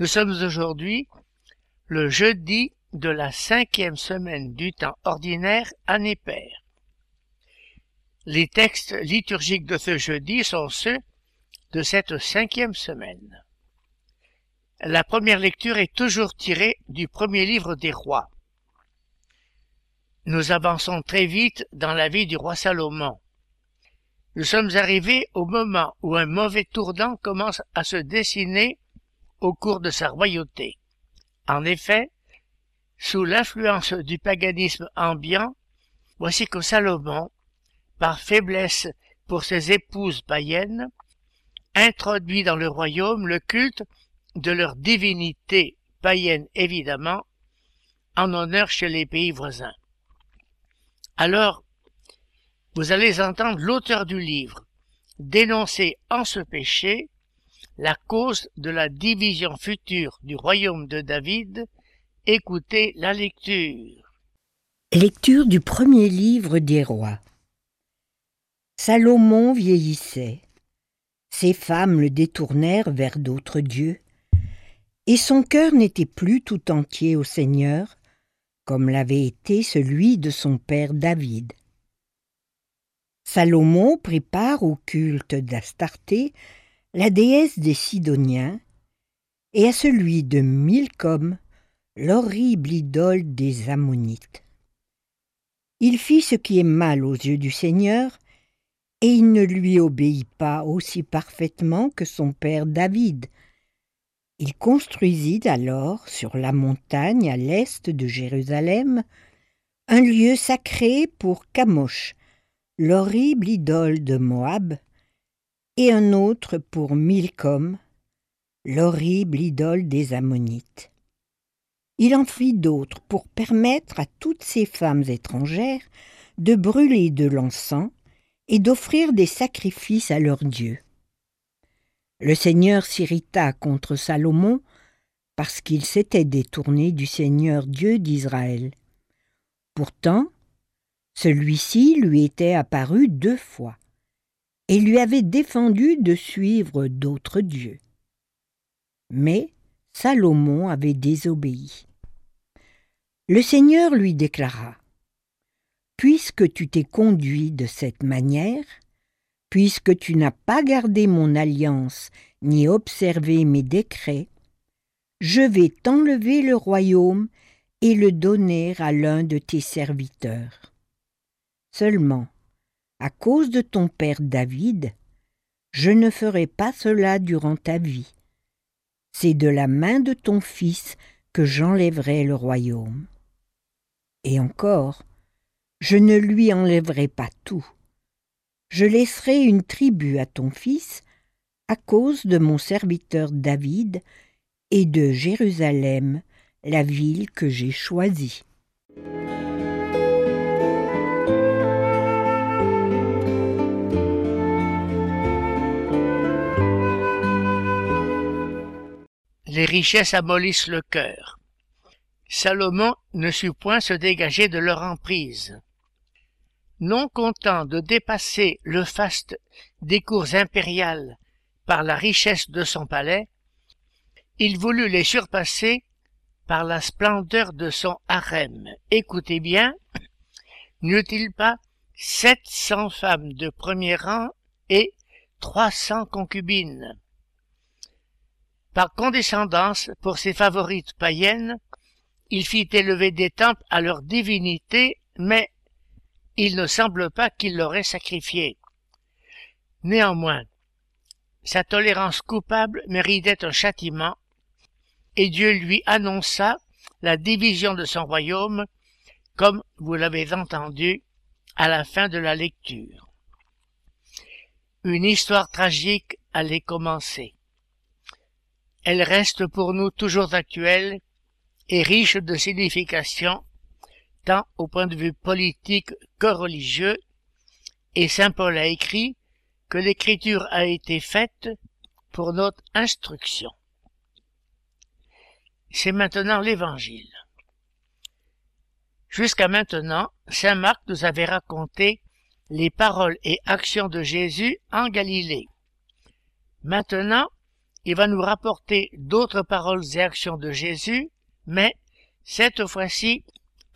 Nous sommes aujourd'hui le jeudi de la cinquième semaine du temps ordinaire année paire. Les textes liturgiques de ce jeudi sont ceux de cette cinquième semaine. La première lecture est toujours tirée du premier livre des rois. Nous avançons très vite dans la vie du roi Salomon. Nous sommes arrivés au moment où un mauvais tournant commence à se dessiner au cours de sa royauté. En effet, sous l'influence du paganisme ambiant, voici que Salomon, par faiblesse pour ses épouses païennes, introduit dans le royaume le culte de leur divinité païenne évidemment, en honneur chez les pays voisins. Alors, vous allez entendre l'auteur du livre dénoncer en ce péché la cause de la division future du royaume de David. Écoutez la lecture. Lecture du premier livre des rois. Salomon vieillissait. Ses femmes le détournèrent vers d'autres dieux, et son cœur n'était plus tout entier au Seigneur, comme l'avait été celui de son père David. Salomon prit part au culte d'Astarté, la déesse des Sidoniens, et à celui de Milcom, l'horrible idole des Ammonites. Il fit ce qui est mal aux yeux du Seigneur, et il ne lui obéit pas aussi parfaitement que son père David. Il construisit alors sur la montagne à l'est de Jérusalem un lieu sacré pour Camosh, l'horrible idole de Moab, et un autre pour Milcom, l'horrible idole des Ammonites. Il en fit d'autres pour permettre à toutes ces femmes étrangères de brûler de l'encens et d'offrir des sacrifices à leurs dieux. Le Seigneur s'irrita contre Salomon parce qu'il s'était détourné du Seigneur Dieu d'Israël. Pourtant, celui-ci lui était apparu deux fois et lui avait défendu de suivre d'autres dieux. Mais Salomon avait désobéi. Le Seigneur lui déclara Puisque tu t'es conduit de cette manière, puisque tu n'as pas gardé mon alliance ni observé mes décrets, je vais t'enlever le royaume et le donner à l'un de tes serviteurs. Seulement, à cause de ton père David, je ne ferai pas cela durant ta vie. C'est de la main de ton fils que j'enlèverai le royaume. Et encore, je ne lui enlèverai pas tout. Je laisserai une tribu à ton fils à cause de mon serviteur David et de Jérusalem, la ville que j'ai choisie. Les richesses amollissent le cœur. Salomon ne sut point se dégager de leur emprise. Non content de dépasser le faste des cours impériales par la richesse de son palais, il voulut les surpasser par la splendeur de son harem. Écoutez bien, n'eut-il pas sept cents femmes de premier rang et trois cents concubines? Par condescendance pour ses favorites païennes, il fit élever des temples à leur divinité, mais il ne semble pas qu'il l'aurait sacrifié. Néanmoins, sa tolérance coupable méritait un châtiment, et Dieu lui annonça la division de son royaume, comme vous l'avez entendu à la fin de la lecture. Une histoire tragique allait commencer. Elle reste pour nous toujours actuelle et riche de signification, tant au point de vue politique que religieux, et saint Paul a écrit que l'écriture a été faite pour notre instruction. C'est maintenant l'évangile. Jusqu'à maintenant, saint Marc nous avait raconté les paroles et actions de Jésus en Galilée. Maintenant, il va nous rapporter d'autres paroles et actions de Jésus, mais cette fois-ci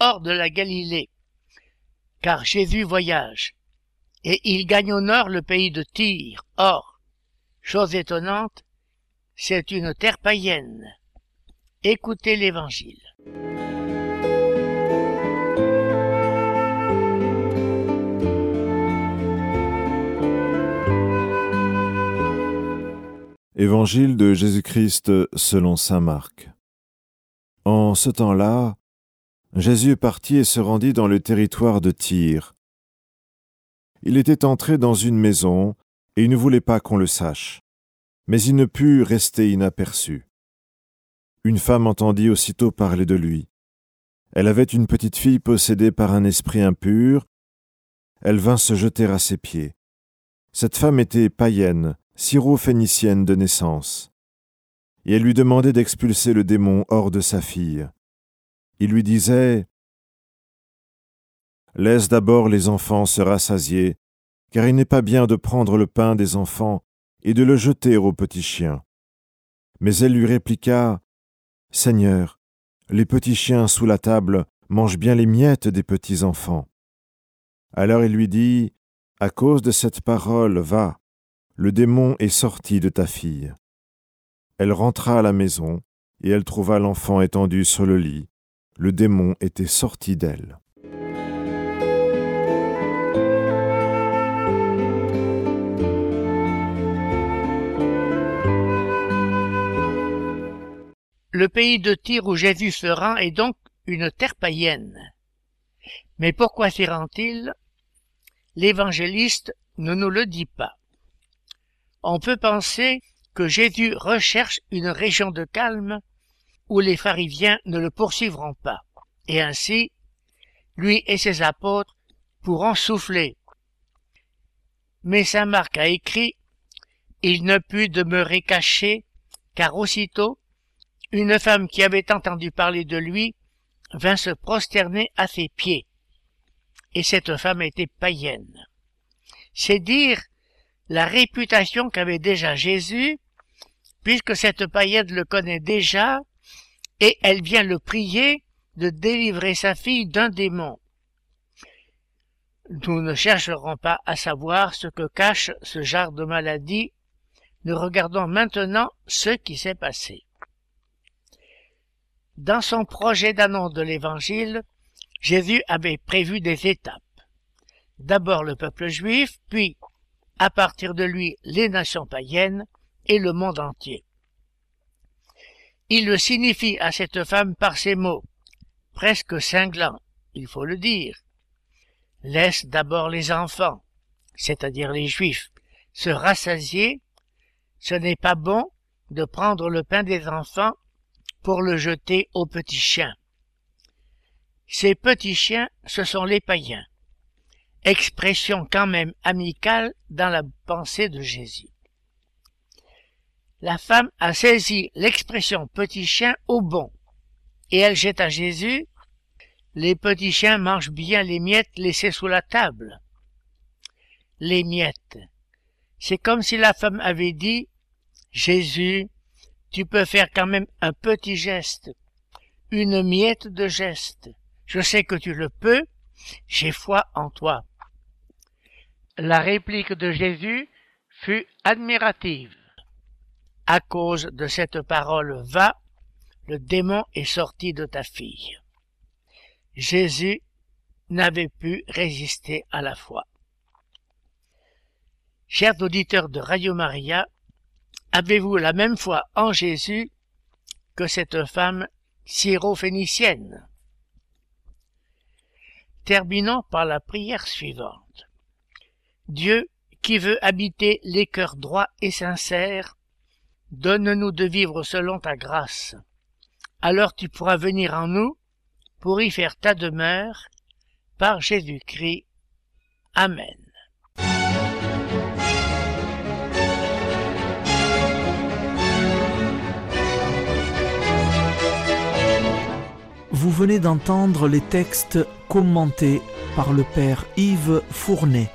hors de la Galilée, car Jésus voyage, et il gagne au nord le pays de Tyr. Or, chose étonnante, c'est une terre païenne. Écoutez l'Évangile. Évangile de Jésus-Christ selon saint Marc. En ce temps-là, Jésus partit et se rendit dans le territoire de Tyr. Il était entré dans une maison, et il ne voulait pas qu'on le sache, mais il ne put rester inaperçu. Une femme entendit aussitôt parler de lui. Elle avait une petite fille possédée par un esprit impur. Elle vint se jeter à ses pieds. Cette femme était païenne, syro-phénicienne de naissance. Et elle lui demandait d'expulser le démon hors de sa fille. Il lui disait Laisse d'abord les enfants se rassasier, car il n'est pas bien de prendre le pain des enfants et de le jeter aux petits chiens. Mais elle lui répliqua Seigneur, les petits chiens sous la table mangent bien les miettes des petits enfants. Alors il lui dit À cause de cette parole, va, le démon est sorti de ta fille. Elle rentra à la maison, et elle trouva l'enfant étendu sur le lit. Le démon était sorti d'elle. Le pays de Tyr où Jésus se rend est donc une terre païenne. Mais pourquoi s'y rend-il? L'évangéliste ne nous le dit pas on peut penser que Jésus recherche une région de calme où les pharisiens ne le poursuivront pas, et ainsi, lui et ses apôtres pourront souffler. Mais saint Marc a écrit Il ne put demeurer caché, car aussitôt, une femme qui avait entendu parler de lui vint se prosterner à ses pieds. Et cette femme était païenne. C'est dire la réputation qu'avait déjà Jésus, puisque cette païenne le connaît déjà, et elle vient le prier de délivrer sa fille d'un démon. Nous ne chercherons pas à savoir ce que cache ce genre de maladie, nous regardons maintenant ce qui s'est passé. Dans son projet d'annonce de l'Évangile, Jésus avait prévu des étapes. D'abord le peuple juif, puis à partir de lui les nations païennes et le monde entier. Il le signifie à cette femme par ces mots, presque cinglants, il faut le dire. Laisse d'abord les enfants, c'est-à-dire les juifs, se rassasier. Ce n'est pas bon de prendre le pain des enfants pour le jeter aux petits chiens. Ces petits chiens, ce sont les païens expression quand même amicale dans la pensée de Jésus. La femme a saisi l'expression petit chien au bon, et elle jette à Jésus Les petits chiens mangent bien les miettes laissées sous la table. Les miettes. C'est comme si la femme avait dit Jésus, tu peux faire quand même un petit geste, une miette de geste. Je sais que tu le peux, j'ai foi en toi. La réplique de Jésus fut admirative. À cause de cette parole va, le démon est sorti de ta fille. Jésus n'avait pu résister à la foi. Chers auditeurs de Radio Maria, avez-vous la même foi en Jésus que cette femme syro-phénicienne? Terminons par la prière suivante. Dieu, qui veut habiter les cœurs droits et sincères, Donne-nous de vivre selon ta grâce. Alors tu pourras venir en nous pour y faire ta demeure par Jésus-Christ. Amen. Vous venez d'entendre les textes commentés par le Père Yves Fournet.